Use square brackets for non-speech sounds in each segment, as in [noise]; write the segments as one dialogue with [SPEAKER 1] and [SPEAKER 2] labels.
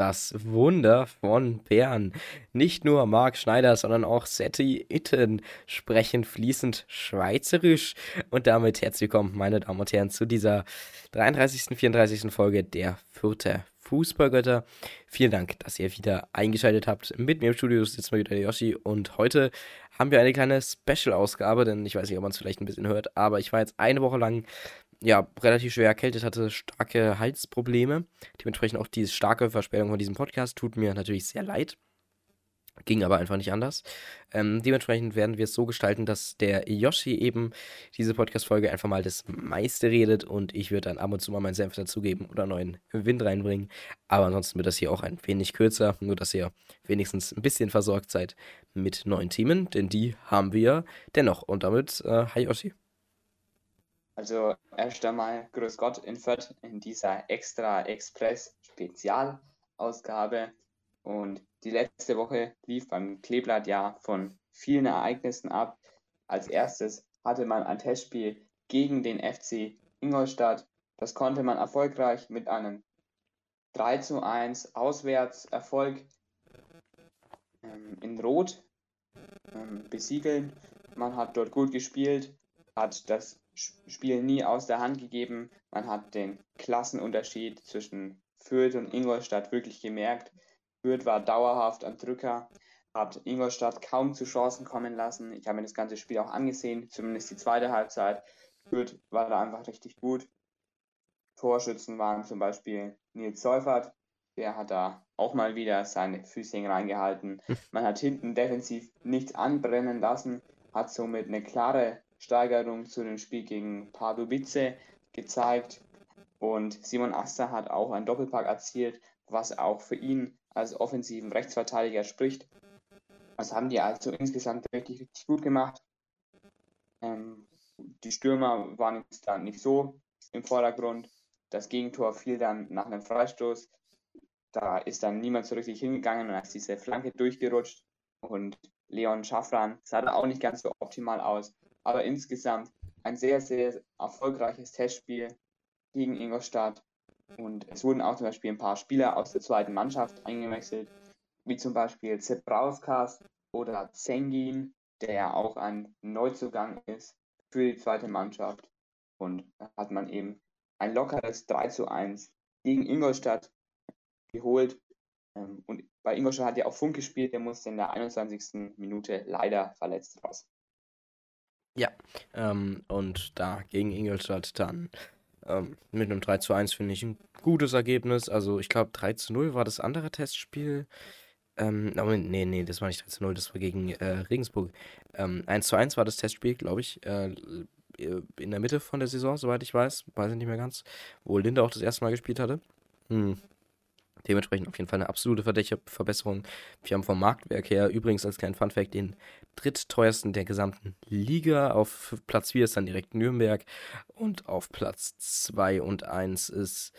[SPEAKER 1] das Wunder von Bern. Nicht nur Marc Schneider, sondern auch Seti Itten sprechen fließend Schweizerisch. Und damit herzlich willkommen, meine Damen und Herren, zu dieser 33. 34. Folge der Fürther Fußballgötter. Vielen Dank, dass ihr wieder eingeschaltet habt. Mit mir im Studio sitzt mal wieder der Yoshi und heute haben wir eine kleine Special-Ausgabe, denn ich weiß nicht, ob man es vielleicht ein bisschen hört, aber ich war jetzt eine Woche lang ja, relativ schwer erkältet, hatte starke Halsprobleme. Dementsprechend auch diese starke Verspätung von diesem Podcast tut mir natürlich sehr leid. Ging aber einfach nicht anders. Ähm, dementsprechend werden wir es so gestalten, dass der Yoshi eben diese Podcast-Folge einfach mal das meiste redet und ich würde dann ab und zu mal meinen Senf dazugeben oder neuen Wind reinbringen. Aber ansonsten wird das hier auch ein wenig kürzer, nur dass ihr wenigstens ein bisschen versorgt seid mit neuen Themen, denn die haben wir dennoch. Und damit, äh, hi Yoshi.
[SPEAKER 2] Also erst einmal Grüß Gott in Fürth in dieser Extra Express Spezialausgabe. Und die letzte Woche lief beim Kleeblatt ja von vielen Ereignissen ab. Als erstes hatte man ein Testspiel gegen den FC Ingolstadt. Das konnte man erfolgreich mit einem 3 zu 1 Auswärtserfolg ähm, in Rot ähm, besiegeln. Man hat dort gut gespielt, hat das Spiel nie aus der Hand gegeben. Man hat den Klassenunterschied zwischen Fürth und Ingolstadt wirklich gemerkt. Fürth war dauerhaft ein Drücker, hat Ingolstadt kaum zu Chancen kommen lassen. Ich habe mir das ganze Spiel auch angesehen, zumindest die zweite Halbzeit. Fürth war da einfach richtig gut. Torschützen waren zum Beispiel Nils Seufert, der hat da auch mal wieder seine Füße reingehalten. [laughs] Man hat hinten defensiv nichts anbrennen lassen, hat somit eine klare Steigerung zu dem Spiel gegen Pardubice gezeigt. Und Simon Aster hat auch einen Doppelpack erzielt, was auch für ihn als offensiven Rechtsverteidiger spricht. Das haben die also insgesamt richtig, richtig gut gemacht. Ähm, die Stürmer waren jetzt dann nicht so im Vordergrund. Das Gegentor fiel dann nach einem Freistoß. Da ist dann niemand so richtig hingegangen und ist diese Flanke durchgerutscht. Und Leon Schaffran sah da auch nicht ganz so optimal aus aber insgesamt ein sehr, sehr erfolgreiches Testspiel gegen Ingolstadt. Und es wurden auch zum Beispiel ein paar Spieler aus der zweiten Mannschaft eingewechselt, wie zum Beispiel Zebrauskas oder Zengin, der ja auch ein Neuzugang ist für die zweite Mannschaft. Und da hat man eben ein lockeres 3 zu 1 gegen Ingolstadt geholt. Ähm, und bei Ingolstadt hat ja auch Funk gespielt, der musste in der 21. Minute leider verletzt raus.
[SPEAKER 1] Ja, ähm, und da gegen Ingolstadt dann ähm, mit einem 3 zu 1 finde ich ein gutes Ergebnis. Also ich glaube 3 zu 0 war das andere Testspiel. Ähm, oh, nee, nee, das war nicht 3 zu 0, das war gegen äh, Regensburg. Ähm, 1 zu 1 war das Testspiel, glaube ich, äh, in der Mitte von der Saison, soweit ich weiß. Weiß ich nicht mehr ganz. Wo Linde auch das erste Mal gespielt hatte. Hm. Dementsprechend auf jeden Fall eine absolute Verbesserung. Wir haben vom Marktwerk her übrigens als kleinen Funfact den drittteuersten der gesamten Liga. Auf Platz 4 ist dann direkt Nürnberg und auf Platz 2 und 1 ist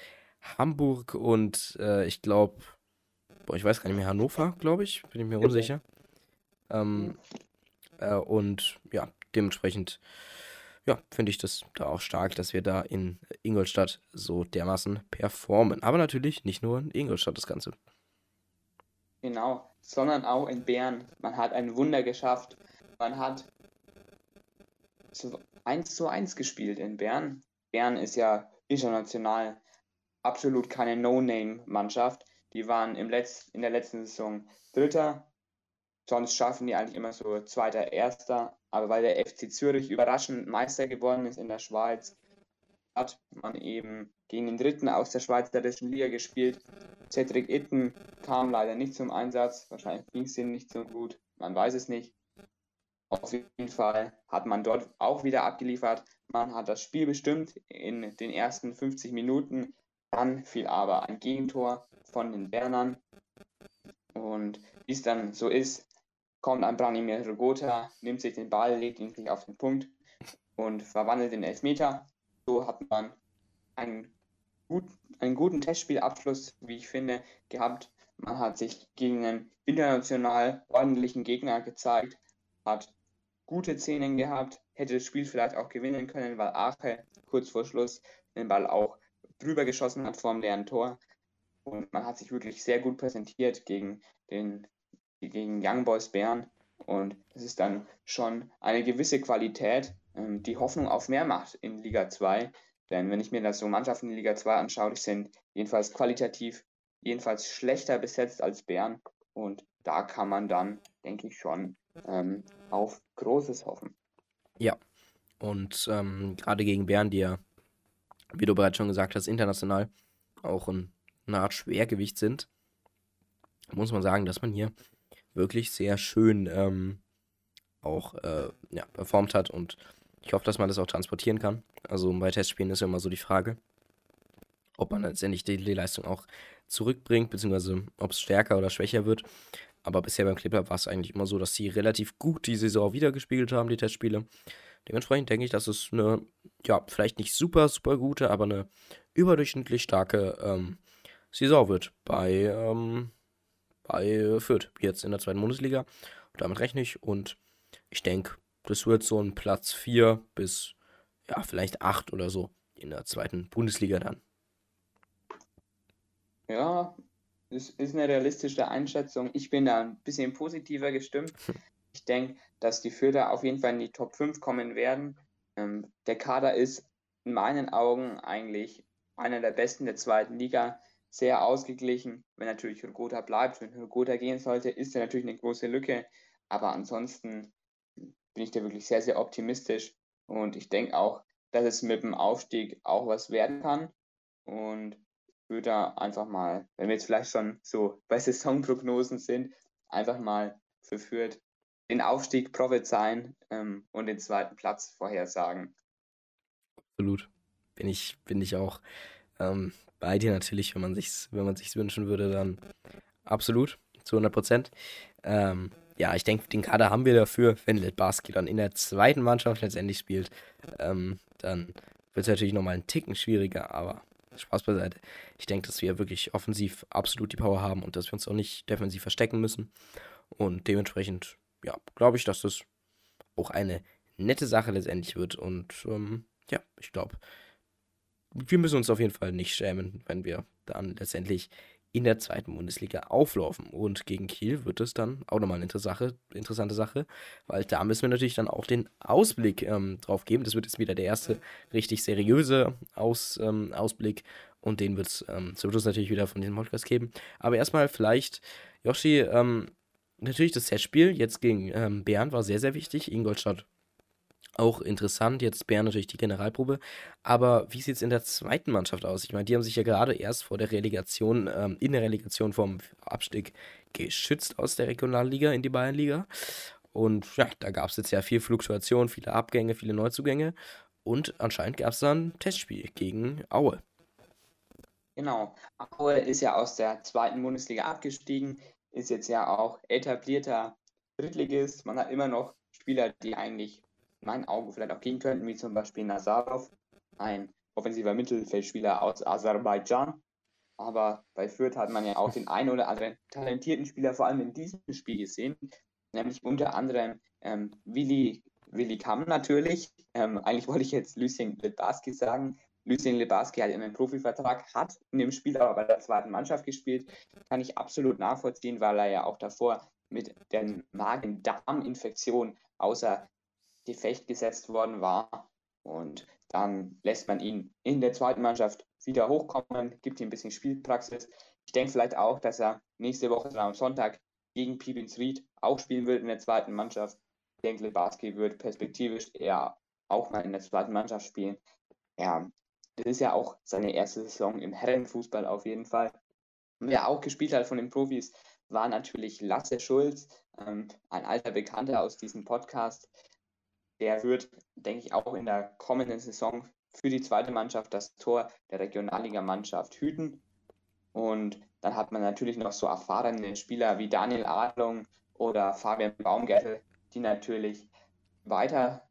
[SPEAKER 1] Hamburg und äh, ich glaube, ich weiß gar nicht mehr, Hannover, glaube ich, bin ich mir unsicher. Ähm, äh, und ja, dementsprechend ja, finde ich das da auch stark, dass wir da in Ingolstadt so dermaßen performen. Aber natürlich nicht nur in Ingolstadt das Ganze.
[SPEAKER 2] Genau, sondern auch in Bern. Man hat ein Wunder geschafft. Man hat 1 zu 1 gespielt in Bern. Bern ist ja international absolut keine No-Name-Mannschaft. Die waren im Letz in der letzten Saison Dritter. Sonst schaffen die eigentlich immer so Zweiter, Erster. Aber weil der FC Zürich überraschend Meister geworden ist in der Schweiz, hat man eben gegen den Dritten aus der Schweizerischen Liga gespielt. Cedric Itten kam leider nicht zum Einsatz. Wahrscheinlich ging es ihm nicht so gut. Man weiß es nicht. Auf jeden Fall hat man dort auch wieder abgeliefert. Man hat das Spiel bestimmt in den ersten 50 Minuten. Dann fiel aber ein Gegentor von den Bernern. Und wie es dann so ist, kommt ein Branimir Rogota, nimmt sich den Ball, legt ihn sich auf den Punkt und verwandelt in Elfmeter. So hat man einen, gut, einen guten Testspielabschluss, wie ich finde, gehabt. Man hat sich gegen einen international ordentlichen Gegner gezeigt, hat gute Szenen gehabt, hätte das Spiel vielleicht auch gewinnen können, weil Ache kurz vor Schluss den Ball auch drüber geschossen hat vor dem leeren Tor. Und man hat sich wirklich sehr gut präsentiert gegen den gegen Young Boys Bern. Und das ist dann schon eine gewisse Qualität, ähm, die Hoffnung auf mehr macht in Liga 2. Denn wenn ich mir das so Mannschaften in Liga 2 anschaue, die sind jedenfalls qualitativ jedenfalls schlechter besetzt als Bern. Und da kann man dann, denke ich, schon ähm, auf Großes hoffen.
[SPEAKER 1] Ja, und ähm, gerade gegen Bern, die ja, wie du bereits schon gesagt hast, international auch ein, eine Art Schwergewicht sind, muss man sagen, dass man hier wirklich sehr schön ähm, auch äh, ja, performt hat und ich hoffe, dass man das auch transportieren kann. Also bei Testspielen ist ja immer so die Frage, ob man letztendlich die, die Leistung auch zurückbringt, beziehungsweise ob es stärker oder schwächer wird. Aber bisher beim Clipper war es eigentlich immer so, dass sie relativ gut die Saison wiedergespiegelt haben, die Testspiele. Dementsprechend denke ich, dass es eine, ja, vielleicht nicht super, super gute, aber eine überdurchschnittlich starke ähm, Saison wird bei, ähm, bei Fürth, jetzt in der zweiten Bundesliga. Und damit rechne ich und ich denke, das wird so ein Platz 4 bis, ja, vielleicht 8 oder so in der zweiten Bundesliga dann.
[SPEAKER 2] Ja, das ist eine realistische Einschätzung. Ich bin da ein bisschen positiver gestimmt. [laughs] Ich denke, dass die Fürther auf jeden Fall in die Top 5 kommen werden. Ähm, der Kader ist in meinen Augen eigentlich einer der besten der zweiten Liga. Sehr ausgeglichen. Wenn natürlich Hurgota bleibt, wenn Hurgota gehen sollte, ist er natürlich eine große Lücke. Aber ansonsten bin ich da wirklich sehr, sehr optimistisch. Und ich denke auch, dass es mit dem Aufstieg auch was werden kann. Und würde da einfach mal, wenn wir jetzt vielleicht schon so bei Saisonprognosen sind, einfach mal verführt, den Aufstieg prophezeien ähm, und den zweiten Platz vorhersagen.
[SPEAKER 1] Absolut. Bin ich, bin ich auch ähm, bei dir natürlich, wenn man sich's, wenn man sich's wünschen würde, dann absolut, zu 100 Prozent. Ähm, ja, ich denke, den Kader haben wir dafür, wenn Litbarski dann in der zweiten Mannschaft letztendlich spielt, ähm, dann wird es natürlich nochmal einen Ticken schwieriger, aber Spaß beiseite. Ich denke, dass wir wirklich offensiv absolut die Power haben und dass wir uns auch nicht defensiv verstecken müssen. Und dementsprechend, ja, glaube ich, dass das auch eine nette Sache letztendlich wird. Und ähm, ja, ich glaube, wir müssen uns auf jeden Fall nicht schämen, wenn wir dann letztendlich in der zweiten Bundesliga auflaufen. Und gegen Kiel wird es dann auch nochmal eine interessante, Sache, weil da müssen wir natürlich dann auch den Ausblick ähm, drauf geben. Das wird jetzt wieder der erste richtig seriöse Aus, ähm, Ausblick und den wird es ähm, zum Schluss natürlich wieder von diesem Podcast geben. Aber erstmal vielleicht, Yoshi, ähm, natürlich das Testspiel jetzt gegen ähm, Bern war sehr, sehr wichtig. Ingolstadt auch interessant. Jetzt Bern natürlich die Generalprobe. Aber wie sieht es in der zweiten Mannschaft aus? Ich meine, die haben sich ja gerade erst vor der Relegation, ähm, in der Relegation vom Abstieg geschützt aus der Regionalliga in die Bayernliga. Und ja, da gab es jetzt ja viel Fluktuation, viele Abgänge, viele Neuzugänge. Und anscheinend gab es dann ein Testspiel gegen Aue.
[SPEAKER 2] Genau. Aue ist ja aus der zweiten Bundesliga abgestiegen, ist jetzt ja auch etablierter Drittligist. Man hat immer noch Spieler, die eigentlich meinen Augen vielleicht auch gehen könnten, wie zum Beispiel Nazarov, ein offensiver Mittelfeldspieler aus Aserbaidschan. Aber bei Fürth hat man ja auch den einen oder anderen talentierten Spieler vor allem in diesem Spiel gesehen, nämlich unter anderem ähm, Willi, Willi Kamm natürlich. Ähm, eigentlich wollte ich jetzt Lucien Lebarski sagen. Lucien Lebarski hat einen Profivertrag, hat in dem Spiel aber bei der zweiten Mannschaft gespielt. Kann ich absolut nachvollziehen, weil er ja auch davor mit der Magen-Darm-Infektion außer Gefecht gesetzt worden war. Und dann lässt man ihn in der zweiten Mannschaft wieder hochkommen, gibt ihm ein bisschen Spielpraxis. Ich denke vielleicht auch, dass er nächste Woche am Sonntag gegen Pibins Ried auch spielen wird in der zweiten Mannschaft. Ich denke, Lebarski wird perspektivisch eher auch mal in der zweiten Mannschaft spielen. Ja, das ist ja auch seine erste Saison im Herrenfußball auf jeden Fall. Wer auch gespielt hat von den Profis, war natürlich Lasse Schulz, ähm, ein alter Bekannter aus diesem Podcast, der wird, denke ich, auch in der kommenden Saison für die zweite Mannschaft das Tor der Regionalliga-Mannschaft hüten. Und dann hat man natürlich noch so erfahrene Spieler wie Daniel Adlung oder Fabian Baumgärtel, die natürlich weiter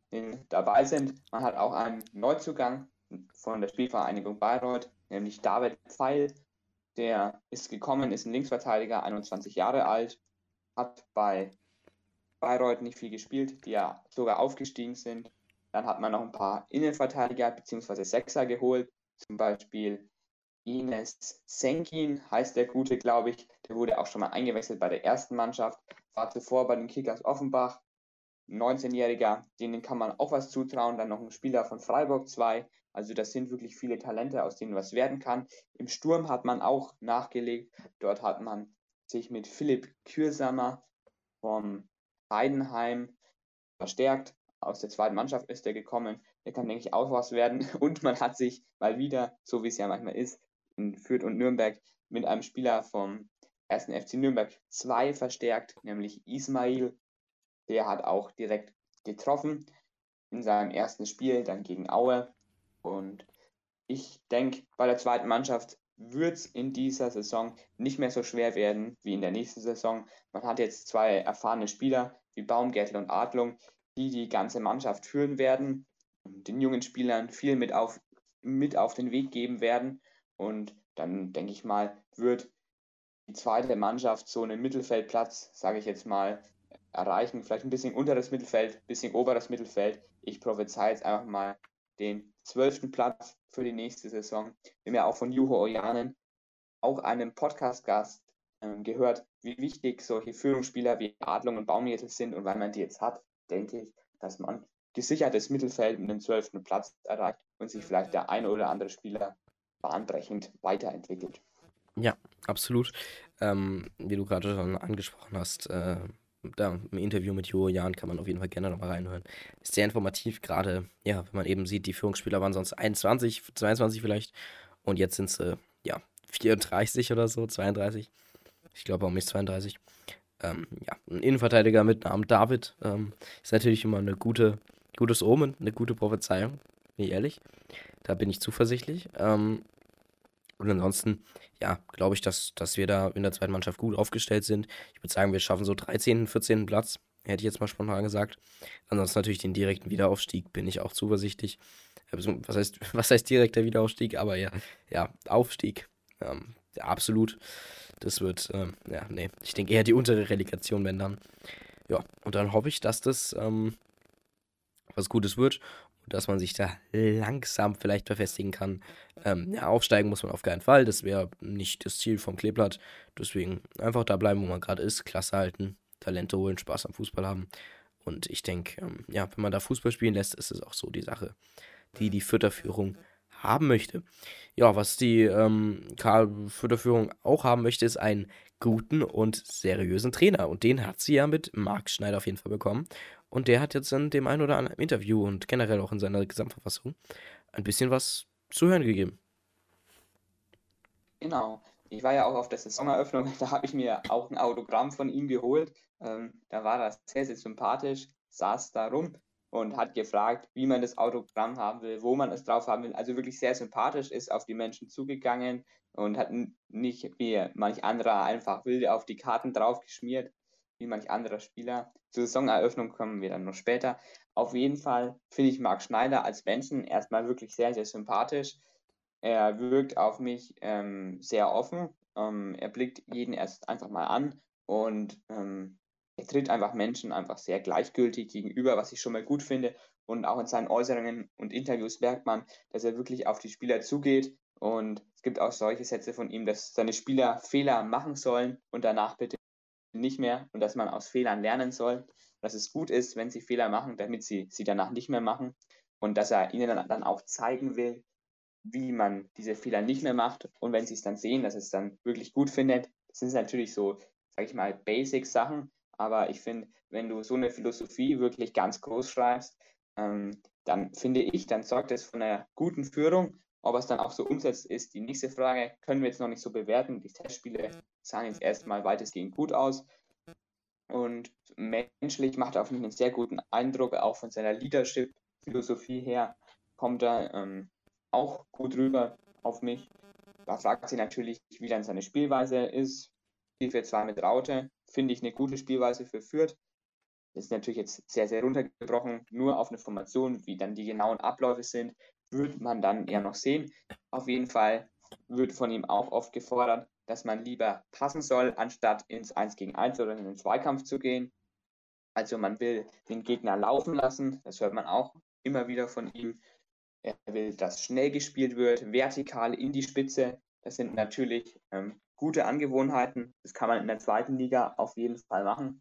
[SPEAKER 2] dabei sind. Man hat auch einen Neuzugang von der Spielvereinigung Bayreuth, nämlich David Pfeil. Der ist gekommen, ist ein Linksverteidiger, 21 Jahre alt, hat bei Bayreuth nicht viel gespielt, die ja sogar aufgestiegen sind. Dann hat man noch ein paar Innenverteidiger bzw. Sechser geholt, zum Beispiel Ines Senkin heißt der Gute, glaube ich. Der wurde auch schon mal eingewechselt bei der ersten Mannschaft, war zuvor bei den Kickers Offenbach. 19-Jähriger, denen kann man auch was zutrauen. Dann noch ein Spieler von Freiburg 2. Also das sind wirklich viele Talente, aus denen was werden kann. Im Sturm hat man auch nachgelegt. Dort hat man sich mit Philipp Kürsamer vom Heidenheim verstärkt. Aus der zweiten Mannschaft ist er gekommen. Der kann, denke ich, auch was werden. [laughs] Und man hat sich mal wieder, so wie es ja manchmal ist, in Fürth und Nürnberg mit einem Spieler vom 1. FC Nürnberg 2 verstärkt, nämlich Ismail. Der hat auch direkt getroffen in seinem ersten Spiel, dann gegen Aue. Und ich denke, bei der zweiten Mannschaft wird es in dieser Saison nicht mehr so schwer werden wie in der nächsten Saison. Man hat jetzt zwei erfahrene Spieler wie Baumgärtel und Adlung, die die ganze Mannschaft führen werden und den jungen Spielern viel mit auf, mit auf den Weg geben werden. Und dann denke ich mal, wird die zweite Mannschaft so einen Mittelfeldplatz, sage ich jetzt mal, erreichen. Vielleicht ein bisschen unteres Mittelfeld, ein bisschen oberes Mittelfeld. Ich prophezei jetzt einfach mal den zwölften Platz für die nächste Saison. Wir haben ja auch von Juho Ojanen, auch einem Podcast-Gast, gehört, wie wichtig solche Führungsspieler wie Adlung und Baumjettel sind. Und weil man die jetzt hat, denke ich, dass man gesichertes Mittelfeld mit dem zwölften Platz erreicht und sich vielleicht der ein oder andere Spieler bahnbrechend weiterentwickelt.
[SPEAKER 1] Ja, absolut. Ähm, wie du gerade schon angesprochen hast, äh, da im Interview mit Jo Jan kann man auf jeden Fall gerne nochmal reinhören. Ist sehr informativ, gerade, ja, wenn man eben sieht, die Führungsspieler waren sonst 21, 22 vielleicht und jetzt sind sie, ja, 34 oder so, 32. Ich glaube auch nicht 32. Ähm, ja, ein Innenverteidiger mit Namen David ähm, ist natürlich immer eine gute, gutes Omen, eine gute Prophezeiung, bin ich ehrlich. Da bin ich zuversichtlich. Ähm, und ansonsten, ja, glaube ich, dass, dass wir da in der zweiten Mannschaft gut aufgestellt sind. Ich würde sagen, wir schaffen so 13., 14. Platz, hätte ich jetzt mal spontan gesagt. Ansonsten natürlich den direkten Wiederaufstieg, bin ich auch zuversichtlich. Was heißt, [laughs] was heißt direkter Wiederaufstieg? Aber ja, ja, Aufstieg. Ähm, absolut. Das wird, ähm, ja, nee, ich denke eher die untere Relegation, wenn dann. Ja, und dann hoffe ich, dass das ähm, was Gutes wird dass man sich da langsam vielleicht verfestigen kann. Ähm, ja, aufsteigen muss man auf keinen Fall. Das wäre nicht das Ziel vom Kleeblatt. Deswegen einfach da bleiben, wo man gerade ist. Klasse halten, Talente holen, Spaß am Fußball haben. Und ich denke, ähm, ja, wenn man da Fußball spielen lässt, ist es auch so die Sache, die die Fütterführung haben möchte. Ja, was die ähm, Fütterführung auch haben möchte, ist einen guten und seriösen Trainer. Und den hat sie ja mit Marc Schneider auf jeden Fall bekommen. Und der hat jetzt in dem einen oder anderen Interview und generell auch in seiner Gesamtverfassung ein bisschen was zu hören gegeben.
[SPEAKER 2] Genau. Ich war ja auch auf der Saisoneröffnung, [laughs] da habe ich mir auch ein Autogramm von ihm geholt. Ähm, da war er sehr, sehr sympathisch, saß da rum und hat gefragt, wie man das Autogramm haben will, wo man es drauf haben will. Also wirklich sehr sympathisch, ist auf die Menschen zugegangen und hat nicht wie manch anderer einfach wild auf die Karten draufgeschmiert, wie manch anderer Spieler. Zur Saisoneröffnung kommen wir dann noch später. Auf jeden Fall finde ich Marc Schneider als Menschen erstmal wirklich sehr, sehr sympathisch. Er wirkt auf mich ähm, sehr offen. Ähm, er blickt jeden erst einfach mal an und ähm, er tritt einfach Menschen einfach sehr gleichgültig gegenüber, was ich schon mal gut finde. Und auch in seinen Äußerungen und Interviews merkt man, dass er wirklich auf die Spieler zugeht. Und es gibt auch solche Sätze von ihm, dass seine Spieler Fehler machen sollen und danach bitte nicht mehr und dass man aus Fehlern lernen soll, dass es gut ist, wenn sie Fehler machen, damit sie sie danach nicht mehr machen und dass er ihnen dann auch zeigen will, wie man diese Fehler nicht mehr macht und wenn sie es dann sehen, dass es dann wirklich gut findet. Das sind natürlich so, sage ich mal, Basic-Sachen, aber ich finde, wenn du so eine Philosophie wirklich ganz groß schreibst, ähm, dann finde ich, dann sorgt es von einer guten Führung ob es dann auch so umsetzt, ist die nächste Frage. Können wir jetzt noch nicht so bewerten. Die Testspiele sahen jetzt erstmal weitestgehend gut aus. Und menschlich macht er auf mich einen sehr guten Eindruck, auch von seiner Leadership-Philosophie her kommt er ähm, auch gut rüber auf mich. Da fragt sich natürlich, wie dann seine Spielweise ist. 4-4-2 mit Raute finde ich eine gute Spielweise für Fürth. Ist natürlich jetzt sehr, sehr runtergebrochen, nur auf eine Formation, wie dann die genauen Abläufe sind, wird man dann eher noch sehen. Auf jeden Fall wird von ihm auch oft gefordert, dass man lieber passen soll, anstatt ins 1 gegen 1 oder in den Zweikampf zu gehen. Also man will den Gegner laufen lassen, das hört man auch immer wieder von ihm. Er will, dass schnell gespielt wird, vertikal in die Spitze. Das sind natürlich ähm, gute Angewohnheiten. Das kann man in der zweiten Liga auf jeden Fall machen,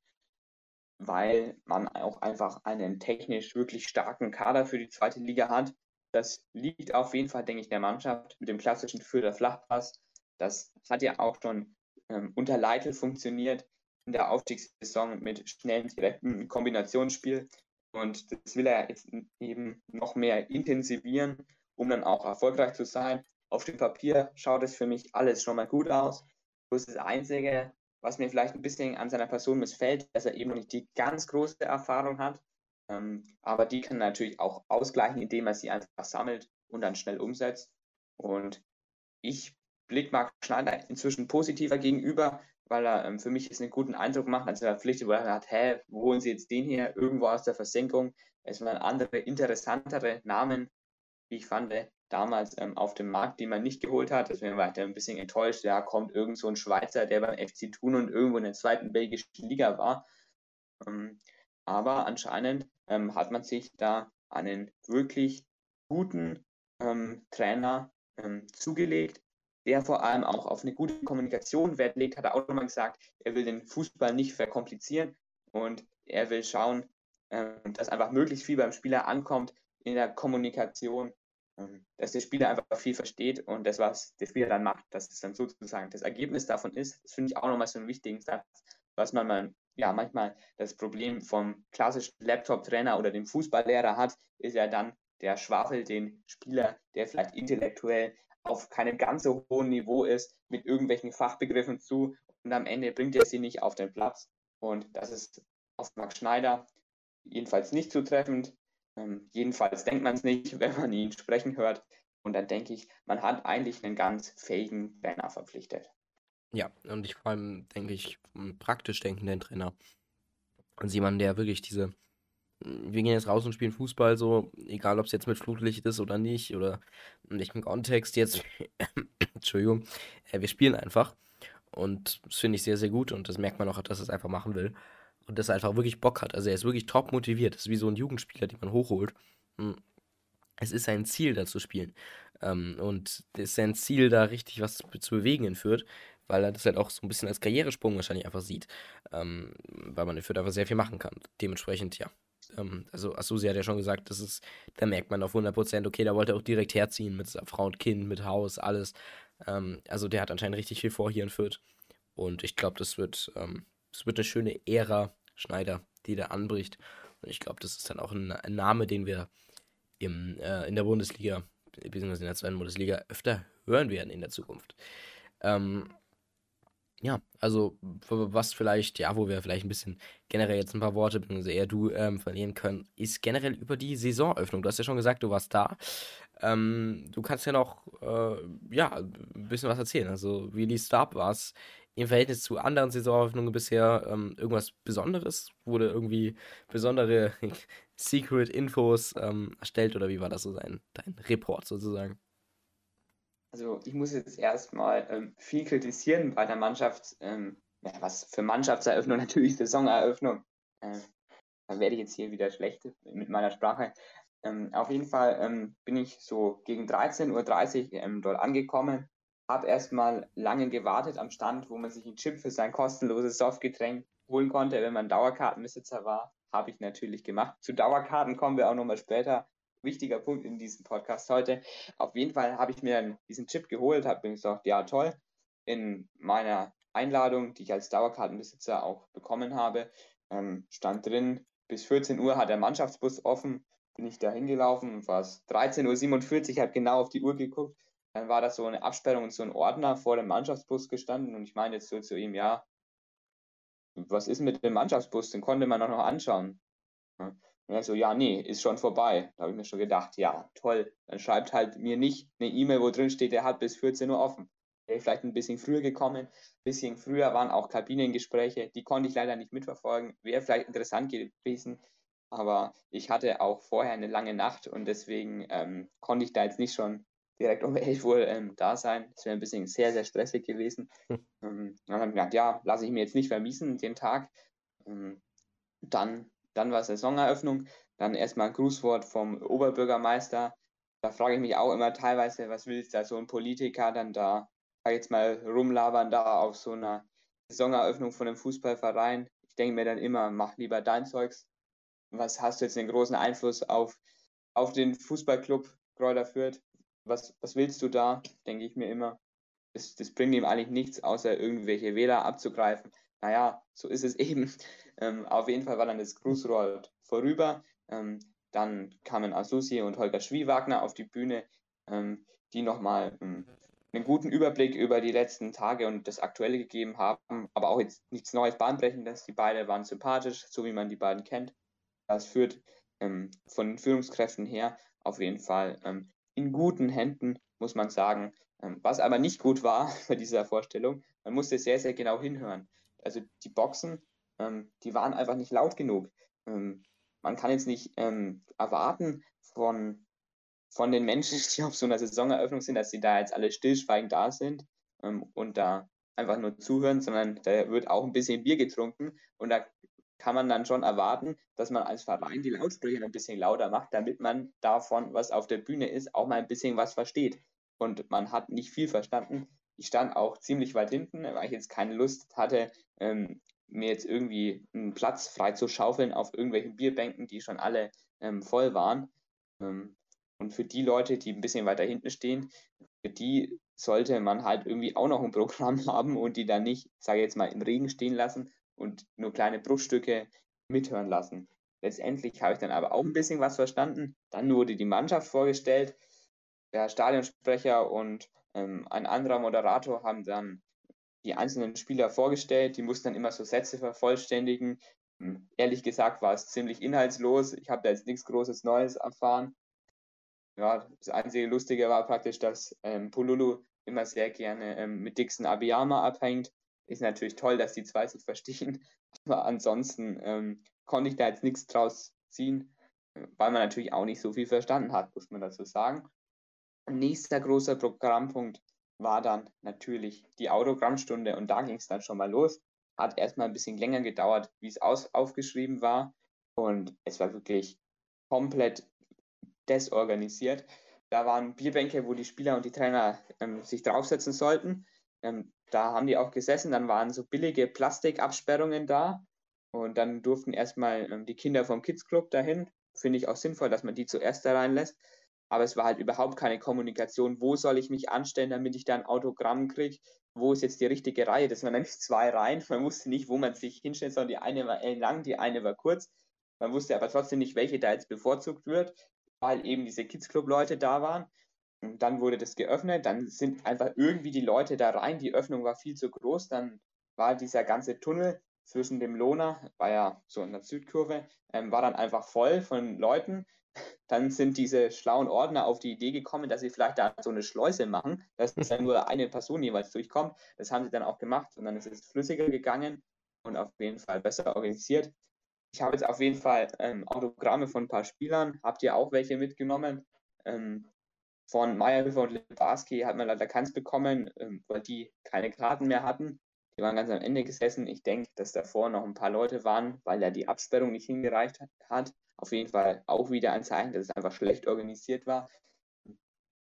[SPEAKER 2] weil man auch einfach einen technisch wirklich starken Kader für die zweite Liga hat. Das liegt auf jeden Fall, denke ich, der Mannschaft mit dem klassischen Führer Flachpass. Das hat ja auch schon ähm, unter Leitl funktioniert in der Aufstiegssaison mit schnellen, direkten Kombinationsspiel. Und das will er jetzt eben noch mehr intensivieren, um dann auch erfolgreich zu sein. Auf dem Papier schaut es für mich alles schon mal gut aus. Bloß das Einzige, was mir vielleicht ein bisschen an seiner Person missfällt, dass er eben nicht die ganz große Erfahrung hat. Ähm, aber die kann natürlich auch ausgleichen, indem er sie einfach sammelt und dann schnell umsetzt. Und ich blicke Marc Schneider inzwischen positiver gegenüber, weil er ähm, für mich jetzt einen guten Eindruck macht, als er verpflichtet wurde. Er hat, hä, wo holen Sie jetzt den hier irgendwo aus der Versenkung? Es waren andere, interessantere Namen, wie ich fand, damals ähm, auf dem Markt, die man nicht geholt hat. Deswegen war ich ein bisschen enttäuscht. Ja, kommt irgend so ein Schweizer, der beim FC Thun und irgendwo in der zweiten belgischen Liga war. Ähm, aber anscheinend ähm, hat man sich da einen wirklich guten ähm, Trainer ähm, zugelegt, der vor allem auch auf eine gute Kommunikation Wert legt, hat er auch nochmal gesagt, er will den Fußball nicht verkomplizieren und er will schauen, ähm, dass einfach möglichst viel beim Spieler ankommt in der Kommunikation, dass der Spieler einfach viel versteht und das, was der Spieler dann macht, dass es dann sozusagen das Ergebnis davon ist. Das finde ich auch nochmal so einen wichtigen Satz, was man mal, ja, manchmal das Problem vom klassischen Laptop-Trainer oder dem Fußballlehrer hat, ist ja dann der Schwafel den Spieler, der vielleicht intellektuell auf keinem ganz so hohen Niveau ist, mit irgendwelchen Fachbegriffen zu und am Ende bringt er sie nicht auf den Platz. Und das ist auf Max Schneider jedenfalls nicht zutreffend. Ähm, jedenfalls denkt man es nicht, [laughs] wenn man ihn sprechen hört. Und dann denke ich, man hat eigentlich einen ganz fähigen Trainer verpflichtet.
[SPEAKER 1] Ja, und ich vor allem denke ich, einen praktisch denkenden Trainer. Also jemand, der wirklich diese wir gehen jetzt raus und spielen Fußball, so, egal ob es jetzt mit Flutlicht ist oder nicht, oder in welchem Kontext jetzt, [coughs] Entschuldigung, äh, wir spielen einfach. Und das finde ich sehr, sehr gut und das merkt man auch, dass er es einfach machen will. Und dass er einfach wirklich Bock hat. Also er ist wirklich top motiviert. Das ist wie so ein Jugendspieler, den man hochholt. Hm. Es ist sein Ziel, da zu spielen. Ähm, und es ist sein Ziel, da richtig was zu bewegen in Fürth, weil er das halt auch so ein bisschen als Karrieresprung wahrscheinlich einfach sieht. Ähm, weil man in Fürth einfach sehr viel machen kann. Dementsprechend, ja, ähm, also Asusi hat ja schon gesagt, das ist, da merkt man auf 100%, okay, da wollte er auch direkt herziehen mit Frau und Kind, mit Haus, alles. Also der hat anscheinend richtig viel vor hier in Fürth. Und ich glaube, das wird, das wird eine schöne Ära, Schneider, die da anbricht. Und ich glaube, das ist dann auch ein, ein Name, den wir im, äh, in der Bundesliga, beziehungsweise in der zweiten Bundesliga, öfter hören werden in der Zukunft. Ähm, ja, also was vielleicht, ja, wo wir vielleicht ein bisschen generell jetzt ein paar Worte, beziehungsweise eher du ähm, verlieren können, ist generell über die Saisonöffnung. Du hast ja schon gesagt, du warst da. Ähm, du kannst ja noch, äh, ja, ein bisschen was erzählen. Also wie die Start war es im Verhältnis zu anderen Saisonöffnungen bisher ähm, irgendwas Besonderes? Wurde irgendwie besondere [laughs] Secret-Infos ähm, erstellt oder wie war das so sein, dein Report sozusagen?
[SPEAKER 2] Also ich muss jetzt erstmal ähm, viel kritisieren bei der Mannschaft, ähm, ja, was für Mannschaftseröffnung [laughs] natürlich Saisoneröffnung. Äh, da werde ich jetzt hier wieder schlecht mit meiner Sprache. Ähm, auf jeden Fall ähm, bin ich so gegen 13.30 Uhr ähm, dort angekommen, habe erstmal lange gewartet am Stand, wo man sich einen Chip für sein kostenloses Softgetränk holen konnte, wenn man Dauerkartenbesitzer war. Habe ich natürlich gemacht. Zu Dauerkarten kommen wir auch nochmal später wichtiger Punkt in diesem Podcast heute. Auf jeden Fall habe ich mir diesen Chip geholt, habe mir gesagt, ja toll, in meiner Einladung, die ich als Dauerkartenbesitzer auch bekommen habe, ähm, stand drin, bis 14 Uhr hat der Mannschaftsbus offen, bin ich da hingelaufen, war es 13.47 Uhr, habe genau auf die Uhr geguckt, dann war da so eine Absperrung und so ein Ordner vor dem Mannschaftsbus gestanden und ich meine jetzt so zu ihm, ja, was ist mit dem Mannschaftsbus, den konnte man auch noch anschauen. Und er so, ja, nee, ist schon vorbei. Da habe ich mir schon gedacht, ja, toll. Dann schreibt halt mir nicht eine E-Mail, wo drin steht, er hat bis 14 Uhr offen. Wäre vielleicht ein bisschen früher gekommen. Ein bisschen früher waren auch Kabinengespräche. Die konnte ich leider nicht mitverfolgen. Wäre vielleicht interessant gewesen. Aber ich hatte auch vorher eine lange Nacht und deswegen ähm, konnte ich da jetzt nicht schon direkt um 11 Uhr ähm, da sein. Das wäre ein bisschen sehr, sehr stressig gewesen. Hm. Ähm, dann habe ich gedacht, ja, lasse ich mir jetzt nicht vermiesen den Tag. Ähm, dann dann war Saisoneröffnung, dann erstmal ein Grußwort vom Oberbürgermeister. Da frage ich mich auch immer teilweise, was will da so ein Politiker dann da sag jetzt mal, rumlabern da auf so einer Saisoneröffnung von einem Fußballverein. Ich denke mir dann immer, mach lieber dein Zeugs. Was hast du jetzt einen großen Einfluss auf, auf den Fußballclub Kräuter Fürth? Was, was willst du da? Denke ich mir immer. Das, das bringt ihm eigentlich nichts, außer irgendwelche Wähler abzugreifen. Naja, so ist es [laughs] eben. Ähm, auf jeden Fall war dann das Grußrohr vorüber. Ähm, dann kamen Asusi und Holger Schwiewagner auf die Bühne, ähm, die nochmal ähm, einen guten Überblick über die letzten Tage und das Aktuelle gegeben haben, aber auch jetzt nichts Neues bahnbrechendes. Die beiden waren sympathisch, so wie man die beiden kennt. Das führt ähm, von den Führungskräften her auf jeden Fall ähm, in guten Händen, muss man sagen. Ähm, was aber nicht gut war [laughs] bei dieser Vorstellung, man musste sehr, sehr genau hinhören. Also die Boxen, ähm, die waren einfach nicht laut genug. Ähm, man kann jetzt nicht erwarten von, von den Menschen, [laughs] die auf so einer Saisoneröffnung sind, dass sie da jetzt alle stillschweigend da sind und da einfach nur zuhören, sondern da wird auch ein bisschen Bier getrunken und da kann man dann schon erwarten, dass man als Verein die Lautsprecher ein bisschen lauter macht, damit man davon, was auf der Bühne ist, auch mal ein bisschen was versteht. Und man hat nicht viel verstanden. Ich stand auch ziemlich weit hinten, weil ich jetzt keine Lust hatte, ähm, mir jetzt irgendwie einen Platz frei zu schaufeln auf irgendwelchen Bierbänken, die schon alle ähm, voll waren. Ähm, und für die Leute, die ein bisschen weiter hinten stehen, für die sollte man halt irgendwie auch noch ein Programm [laughs] haben und die dann nicht, sage ich jetzt mal, im Regen stehen lassen und nur kleine Bruchstücke mithören lassen. Letztendlich habe ich dann aber auch ein bisschen was verstanden. Dann wurde die Mannschaft vorgestellt. Der Stadionsprecher und ähm, ein anderer Moderator haben dann die einzelnen Spieler vorgestellt, die mussten dann immer so Sätze vervollständigen. Hm, ehrlich gesagt war es ziemlich inhaltslos. Ich habe da jetzt nichts Großes Neues erfahren. Ja, das einzige Lustige war praktisch, dass ähm, Pululu immer sehr gerne ähm, mit Dixon Abiyama abhängt. Ist natürlich toll, dass die zwei sich verstehen. [laughs] Aber ansonsten ähm, konnte ich da jetzt nichts draus ziehen, weil man natürlich auch nicht so viel verstanden hat, muss man dazu sagen. Nächster großer Programmpunkt war dann natürlich die Autogrammstunde und da ging es dann schon mal los. Hat erstmal ein bisschen länger gedauert, wie es aufgeschrieben war und es war wirklich komplett desorganisiert. Da waren Bierbänke, wo die Spieler und die Trainer ähm, sich draufsetzen sollten. Ähm, da haben die auch gesessen, dann waren so billige Plastikabsperrungen da und dann durften erstmal ähm, die Kinder vom Kids Club dahin. Finde ich auch sinnvoll, dass man die zuerst da reinlässt aber es war halt überhaupt keine Kommunikation. Wo soll ich mich anstellen, damit ich da ein Autogramm kriege? Wo ist jetzt die richtige Reihe? Das waren nämlich [laughs] zwei Reihen. Man wusste nicht, wo man sich hinstellt, sondern die eine war lang, die eine war kurz. Man wusste aber trotzdem nicht, welche da jetzt bevorzugt wird, weil eben diese Kids Club Leute da waren. Dann wurde das geöffnet, dann sind einfach irgendwie die Leute da rein. Die Öffnung war viel zu groß, dann war dieser ganze Tunnel zwischen dem Lohner, war ja so in der Südkurve, ähm, war dann einfach voll von Leuten [laughs] dann sind diese schlauen Ordner auf die Idee gekommen, dass sie vielleicht da so eine Schleuse machen, dass dann [laughs] nur eine Person jeweils durchkommt. Das haben sie dann auch gemacht und dann ist es flüssiger gegangen und auf jeden Fall besser organisiert. Ich habe jetzt auf jeden Fall ähm, Autogramme von ein paar Spielern. Habt ihr auch welche mitgenommen? Ähm, von Meyerhöfer und Lebarski hat man leider keins bekommen, ähm, weil die keine Karten mehr hatten. Die waren ganz am Ende gesessen. Ich denke, dass davor noch ein paar Leute waren, weil ja die Absperrung nicht hingereicht hat. Auf jeden Fall auch wieder ein Zeichen, dass es einfach schlecht organisiert war.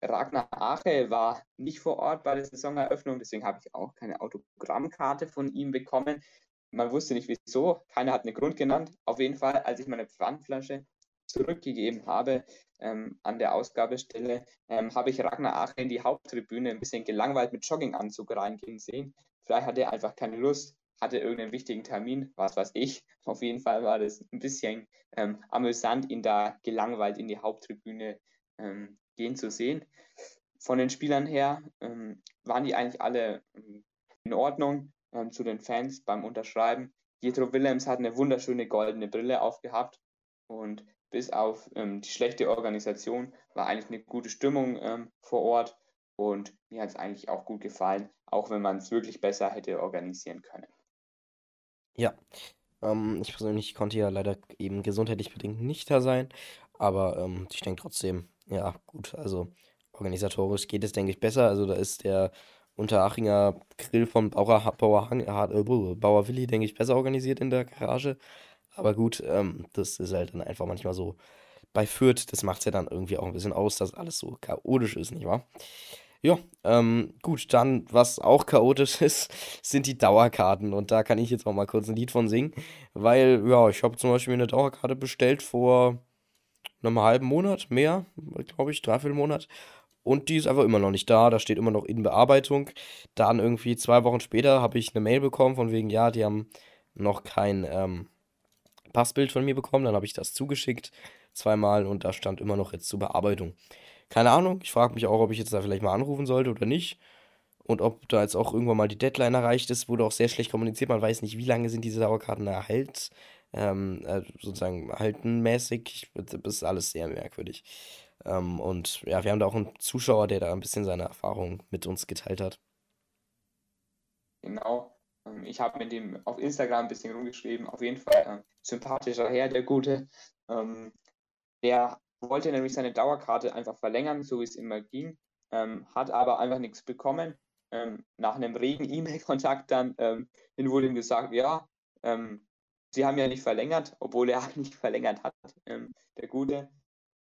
[SPEAKER 2] Ragnar Ache war nicht vor Ort bei der Saisoneröffnung, deswegen habe ich auch keine Autogrammkarte von ihm bekommen. Man wusste nicht wieso, keiner hat einen Grund genannt. Auf jeden Fall, als ich meine Pfandflasche zurückgegeben habe ähm, an der Ausgabestelle, ähm, habe ich Ragnar Ache in die Haupttribüne ein bisschen gelangweilt mit Jogginganzug reingehen sehen. Vielleicht hatte er einfach keine Lust hatte irgendeinen wichtigen Termin, was weiß ich. [laughs] Auf jeden Fall war das ein bisschen ähm, amüsant, ihn da gelangweilt in die Haupttribüne ähm, gehen zu sehen. Von den Spielern her ähm, waren die eigentlich alle ähm, in Ordnung zu den Fans beim Unterschreiben. Pietro Willems hat eine wunderschöne goldene Brille aufgehabt und bis auf ähm, die schlechte Organisation war eigentlich eine gute Stimmung vor Ort und mir hat es eigentlich auch gut gefallen, auch wenn man es wirklich besser hätte organisieren können.
[SPEAKER 1] Ja, ähm, ich persönlich konnte ja leider eben gesundheitlich bedingt nicht da sein, aber ähm, ich denke trotzdem, ja, gut, also organisatorisch geht es, denke ich, besser. Also da ist der Unterachinger Grill von Bauer, Bauer, äh, Bauer Willi, denke ich, besser organisiert in der Garage. Aber gut, ähm, das ist halt dann einfach manchmal so bei Fürth, das macht es ja dann irgendwie auch ein bisschen aus, dass alles so chaotisch ist, nicht wahr? Ja, ähm, gut, dann, was auch chaotisch [laughs] ist, sind die Dauerkarten. Und da kann ich jetzt auch mal kurz ein Lied von singen. Weil, ja, ich habe zum Beispiel eine Dauerkarte bestellt vor einem halben Monat, mehr, glaube ich, dreiviertel Monat. Und die ist einfach immer noch nicht da. Da steht immer noch in Bearbeitung. Dann irgendwie zwei Wochen später habe ich eine Mail bekommen von wegen, ja, die haben noch kein ähm, Passbild von mir bekommen. Dann habe ich das zugeschickt zweimal und da stand immer noch jetzt zur Bearbeitung. Keine Ahnung, ich frage mich auch, ob ich jetzt da vielleicht mal anrufen sollte oder nicht. Und ob da jetzt auch irgendwann mal die Deadline erreicht ist, wurde auch sehr schlecht kommuniziert. Man weiß nicht, wie lange sind diese Dauerkarten erhalt, ähm, äh, sozusagen haltenmäßig. Das ist alles sehr merkwürdig. Ähm, und ja, wir haben da auch einen Zuschauer, der da ein bisschen seine Erfahrungen mit uns geteilt hat.
[SPEAKER 2] Genau. Ähm, ich habe mit dem auf Instagram ein bisschen rumgeschrieben. Auf jeden Fall äh, sympathischer Herr, der Gute. Ähm, der wollte nämlich seine Dauerkarte einfach verlängern, so wie es immer ging, ähm, hat aber einfach nichts bekommen. Ähm, nach einem regen [laughs] E-Mail-Kontakt dann ähm, wurde ihm gesagt, ja, ähm, sie haben ja nicht verlängert, obwohl er [laughs] nicht verlängert hat, ähm, der Gute.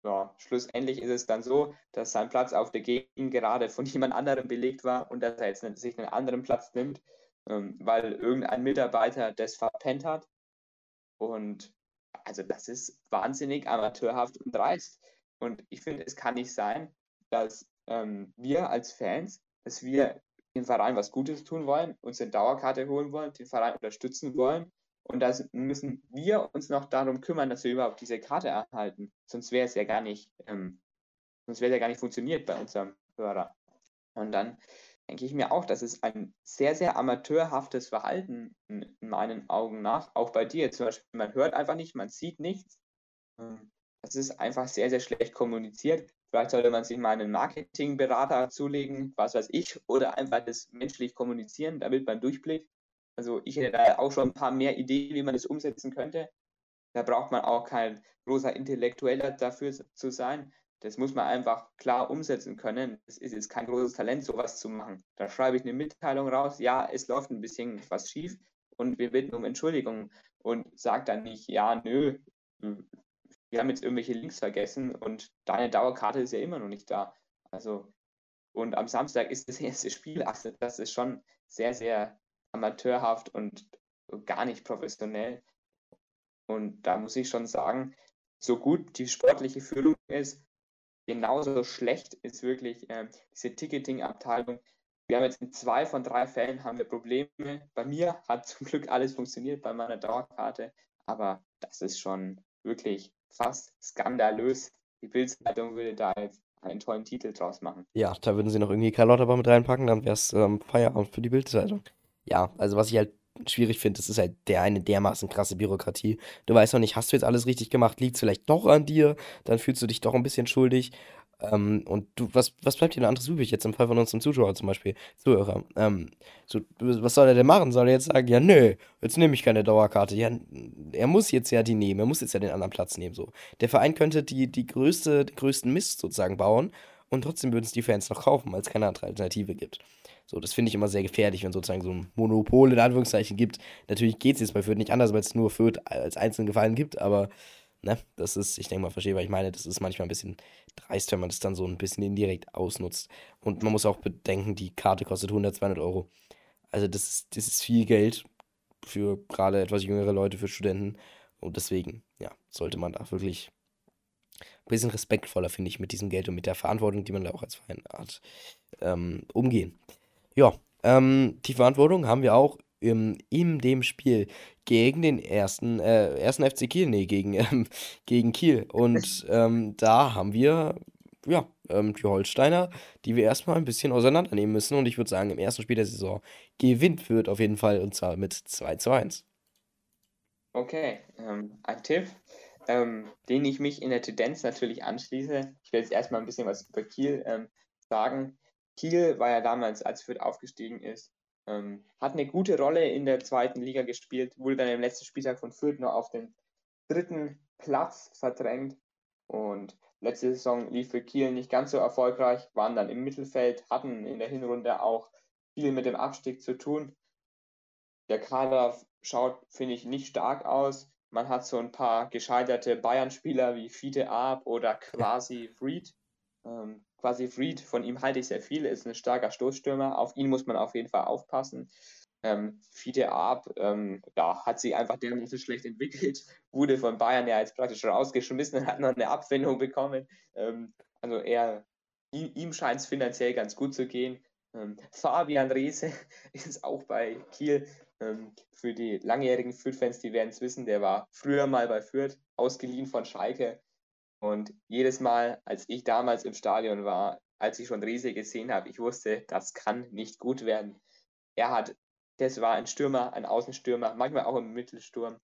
[SPEAKER 2] Ja, schlussendlich ist es dann so, dass sein Platz auf der Gegend gerade von [laughs] jemand anderem belegt war und dass er jetzt sich einen anderen Platz nimmt, ähm, weil irgendein Mitarbeiter das verpennt hat. Und also das ist wahnsinnig amateurhaft und dreist. Und ich finde, es kann nicht sein, dass ähm, wir als Fans, dass wir dem Verein was Gutes tun wollen, uns eine Dauerkarte holen wollen, den Verein unterstützen wollen. Und da müssen wir uns noch darum kümmern, dass wir überhaupt diese Karte erhalten. Sonst wäre es ja gar nicht, ähm, sonst wäre es ja gar nicht funktioniert bei unserem Hörer. Und dann denke ich mir auch, das ist ein sehr, sehr amateurhaftes Verhalten in meinen Augen nach. Auch bei dir zum Beispiel, man hört einfach nicht, man sieht nichts. Ähm, das ist einfach sehr, sehr schlecht kommuniziert. Vielleicht sollte man sich mal einen Marketingberater zulegen, was weiß ich, oder einfach das menschlich kommunizieren, damit man durchblickt. Also ich hätte da auch schon ein paar mehr Ideen, wie man das umsetzen könnte. Da braucht man auch kein großer Intellektueller dafür zu sein. Das muss man einfach klar umsetzen können. Es ist jetzt kein großes Talent, sowas zu machen. Da schreibe ich eine Mitteilung raus, ja, es läuft ein bisschen was schief und wir bitten um Entschuldigung und sage dann nicht, ja, nö, wir haben jetzt irgendwelche Links vergessen und deine Dauerkarte ist ja immer noch nicht da. Also, und am Samstag ist das [laughs] erste Spiel. Also, das ist schon sehr, sehr amateurhaft und gar nicht professionell. Und da muss ich schon sagen, so gut die sportliche Führung ist, genauso schlecht ist wirklich äh, diese Ticketing-Abteilung. Wir haben jetzt in zwei von drei Fällen haben wir Probleme. Bei mir hat [laughs] zum Glück alles funktioniert bei meiner Dauerkarte, aber das ist schon wirklich fast skandalös. Die Bildzeitung würde da jetzt einen tollen Titel draus machen.
[SPEAKER 1] Ja, da würden sie noch irgendwie Karl Lauterbach mit reinpacken, dann wäre es ähm, Feierabend für die Bildzeitung. Ja, also was ich halt schwierig finde, das ist halt der eine dermaßen krasse Bürokratie. Du weißt noch nicht, hast du jetzt alles richtig gemacht, liegt es vielleicht doch an dir, dann fühlst du dich doch ein bisschen schuldig. Ähm, und du, was, was bleibt dir denn anderes übrig, jetzt im Fall von unserem Zuschauer zum Beispiel, Zuhörer? Ähm, so, was soll er denn machen? Soll er jetzt sagen, ja, nö, jetzt nehme ich keine Dauerkarte? Ja, er muss jetzt ja die nehmen, er muss jetzt ja den anderen Platz nehmen. So. Der Verein könnte die, die größte, den größten Mist sozusagen bauen und trotzdem würden es die Fans noch kaufen, weil es keine andere Alternative gibt. So, das finde ich immer sehr gefährlich, wenn sozusagen so ein Monopol in Anführungszeichen gibt. Natürlich geht es jetzt bei Fürth nicht anders, weil es nur Fürth als einzelnen Gefallen gibt, aber ne, das ist, ich denke mal, verstehe, was ich meine, das ist manchmal ein bisschen dreist, wenn man das dann so ein bisschen indirekt ausnutzt. Und man muss auch bedenken, die Karte kostet 100, 200 Euro. Also das ist, das ist viel Geld für gerade etwas jüngere Leute, für Studenten. Und deswegen, ja, sollte man da wirklich ein bisschen respektvoller, finde ich, mit diesem Geld und mit der Verantwortung, die man da auch als Verein hat, ähm, umgehen. Ja, ähm, die Verantwortung haben wir auch im, in dem Spiel gegen den ersten, äh, ersten FC Kiel, nee, gegen, [laughs] ähm, gegen Kiel. Und [laughs] ähm, da haben wir, ja, ähm, die Holsteiner, die wir erstmal ein bisschen auseinandernehmen müssen. Und ich würde sagen, im ersten Spiel der Saison gewinnt wird auf jeden Fall und zwar mit 2 zu 1.
[SPEAKER 2] Okay, ähm, ein Tipp, ähm, den ich mich in der Tendenz natürlich anschließe. Ich will jetzt erstmal ein bisschen was über Kiel sagen. Kiel war ja damals, als Fürth aufgestiegen ist, ähm, hat eine gute Rolle in der zweiten Liga gespielt, wurde dann im letzten Spieltag von Fürth nur auf den dritten Platz verdrängt. Und letzte Saison lief für Kiel nicht ganz so erfolgreich, waren dann im Mittelfeld, hatten in der Hinrunde auch viel mit dem Abstieg zu tun. Der Kader schaut, finde ich, nicht stark aus. Man hat so ein paar gescheiterte Bayern-Spieler wie Fiete Arp oder Quasi Fried. Ähm, quasi Fried, von ihm halte ich sehr viel, ist ein starker Stoßstürmer. Auf ihn muss man auf jeden Fall aufpassen. Ähm, Fiete Ab, ähm, ja, hat sich einfach dermaßen schlecht entwickelt, wurde von Bayern ja jetzt praktisch rausgeschmissen und hat noch eine Abfindung bekommen. Ähm, also er, ihm scheint es finanziell ganz gut zu gehen. Ähm, Fabian Reese [laughs] ist auch bei Kiel. Ähm, für die langjährigen Fürth-Fans, die werden es wissen, der war früher mal bei Fürth, ausgeliehen von Schalke. Und jedes Mal, als ich damals im Stadion war, als ich schon Riese gesehen habe, ich wusste, das kann nicht gut werden. Er hat, das war ein Stürmer, ein Außenstürmer, manchmal auch im Mittelsturm.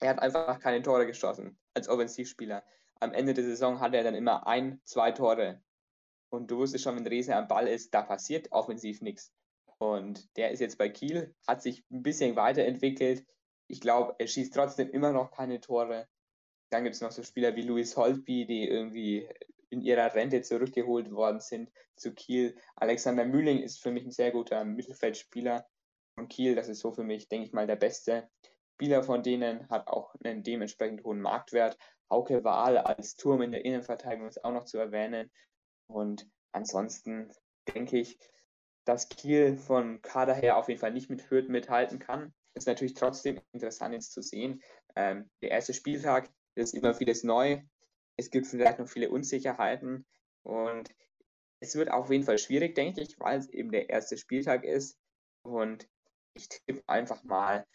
[SPEAKER 2] Er hat einfach keine Tore geschossen als Offensivspieler. Am Ende der Saison hatte er dann immer ein, zwei Tore. Und du wusstest schon, wenn Riese am Ball ist, da passiert offensiv nichts. Und der ist jetzt bei Kiel, hat sich ein bisschen weiterentwickelt. Ich glaube, er schießt trotzdem immer noch keine Tore. Dann gibt es noch so Spieler wie Louis Holtby, die irgendwie in ihrer Rente zurückgeholt worden sind zu Kiel. Alexander Mühling ist für mich ein sehr guter Mittelfeldspieler von Kiel. Das ist so für mich, denke ich mal, der beste Spieler von denen, hat auch einen dementsprechend hohen Marktwert. Hauke Wahl als Turm in der Innenverteidigung ist auch noch zu erwähnen. Und ansonsten denke ich, dass Kiel von Kader her auf jeden Fall nicht mit Fürth mithalten kann. Ist natürlich trotzdem interessant jetzt zu sehen. Ähm, der erste Spieltag es ist immer vieles neu. Es gibt vielleicht noch viele Unsicherheiten. Und es wird auf jeden Fall schwierig, denke ich, weil es eben der erste Spieltag ist. Und ich tippe einfach mal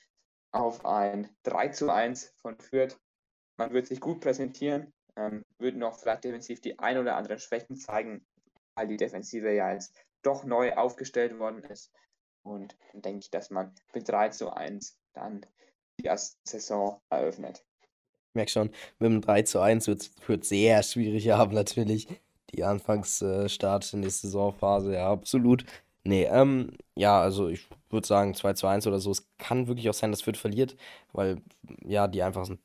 [SPEAKER 2] auf ein 3 zu 1 von Fürth. Man wird sich gut präsentieren, ähm, wird noch vielleicht defensiv die ein oder anderen Schwächen zeigen, weil die Defensive ja jetzt doch neu aufgestellt worden ist. Und dann denke ich, dass man mit 3 zu 1 dann die erste Saison eröffnet
[SPEAKER 1] merke schon, mit dem 3 zu 1 wird es sehr schwierig [laughs] haben, natürlich. Die Anfangsstart in die Saisonphase, ja, absolut. Nee, ähm, ja, also ich würde sagen 2 zu 1 oder so. Es kann wirklich auch sein, dass Fürth verliert, weil ja, die einfach einen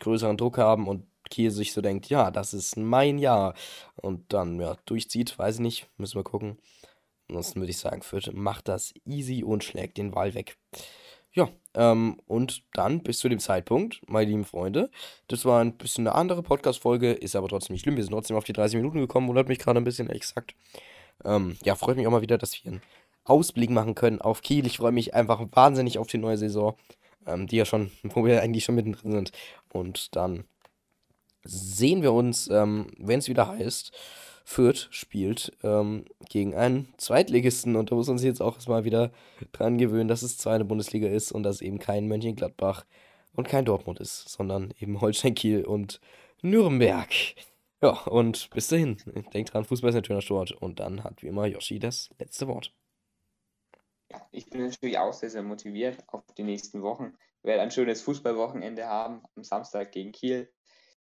[SPEAKER 1] größeren Druck haben und Kiel sich so denkt, ja, das ist mein Jahr. Und dann, ja, durchzieht, weiß ich nicht, müssen wir gucken. Ansonsten würde ich sagen, Fürth macht das easy und schlägt den Ball weg. Ja, ähm, und dann bis zu dem Zeitpunkt, meine lieben Freunde, das war ein bisschen eine andere Podcast-Folge, ist aber trotzdem nicht schlimm. Wir sind trotzdem auf die 30 Minuten gekommen, wundert mich gerade ein bisschen, exakt. Ähm, ja, freut mich auch mal wieder, dass wir einen Ausblick machen können auf Kiel. Ich freue mich einfach wahnsinnig auf die neue Saison, ähm, die ja schon, wo wir eigentlich schon mittendrin sind. Und dann sehen wir uns, ähm, wenn es wieder heißt. Fürth spielt ähm, gegen einen Zweitligisten und da muss man sich jetzt auch erstmal wieder dran gewöhnen, dass es zwar eine Bundesliga ist und dass eben kein Mönchengladbach und kein Dortmund ist, sondern eben Holstein Kiel und Nürnberg. Ja, und bis dahin, denkt dran, Fußball ist ein schöner Sport und dann hat wie immer Yoshi das letzte Wort.
[SPEAKER 2] Ich bin natürlich auch sehr, sehr motiviert auf die nächsten Wochen. Wir werden ein schönes Fußballwochenende haben am Samstag gegen Kiel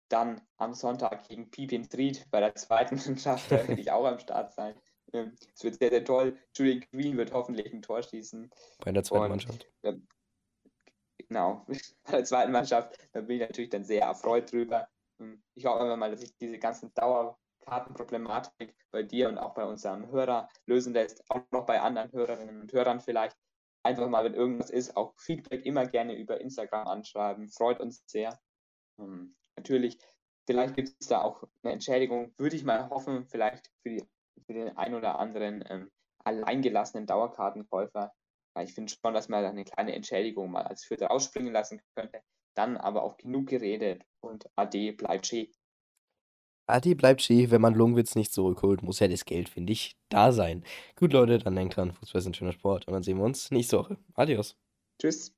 [SPEAKER 2] dann am Sonntag gegen Pipin Tried bei der zweiten [laughs] Mannschaft, da werde ich auch am Start sein. Ähm, es wird sehr, sehr toll. Julian Green wird hoffentlich ein Tor schießen.
[SPEAKER 1] Bei der zweiten Und, Mannschaft.
[SPEAKER 2] Äh, genau, [laughs] bei der zweiten Mannschaft, da bin ich natürlich dann sehr erfreut drüber. Ähm, ich hoffe einfach mal, dass sich diese ganzen Dauerkartenproblematik bei dir und auch bei unserem Hörer lösen lässt, auch noch bei anderen Hörerinnen und Hörern vielleicht. Einfach mal, wenn irgendwas ist, auch Feedback immer gerne über Instagram anschreiben. Freut uns sehr. Natürlich, vielleicht gibt es da auch eine Entschädigung, würde ich mal hoffen, vielleicht für, die, für den ein oder anderen ähm, alleingelassenen Dauerkartenkäufer. Ich finde schon, dass man da eine kleine Entschädigung mal als Vierte rausspringen lassen könnte. Dann aber auch genug geredet und Ade bleibt schön.
[SPEAKER 1] Adi bleibt schön, wenn man Lungwitz nicht zurückholt, muss ja das Geld, finde ich, da sein. Gut, Leute, dann denkt dran, Fußball ist ein schöner Sport und dann sehen wir uns nächste Woche. Adios.
[SPEAKER 2] Tschüss.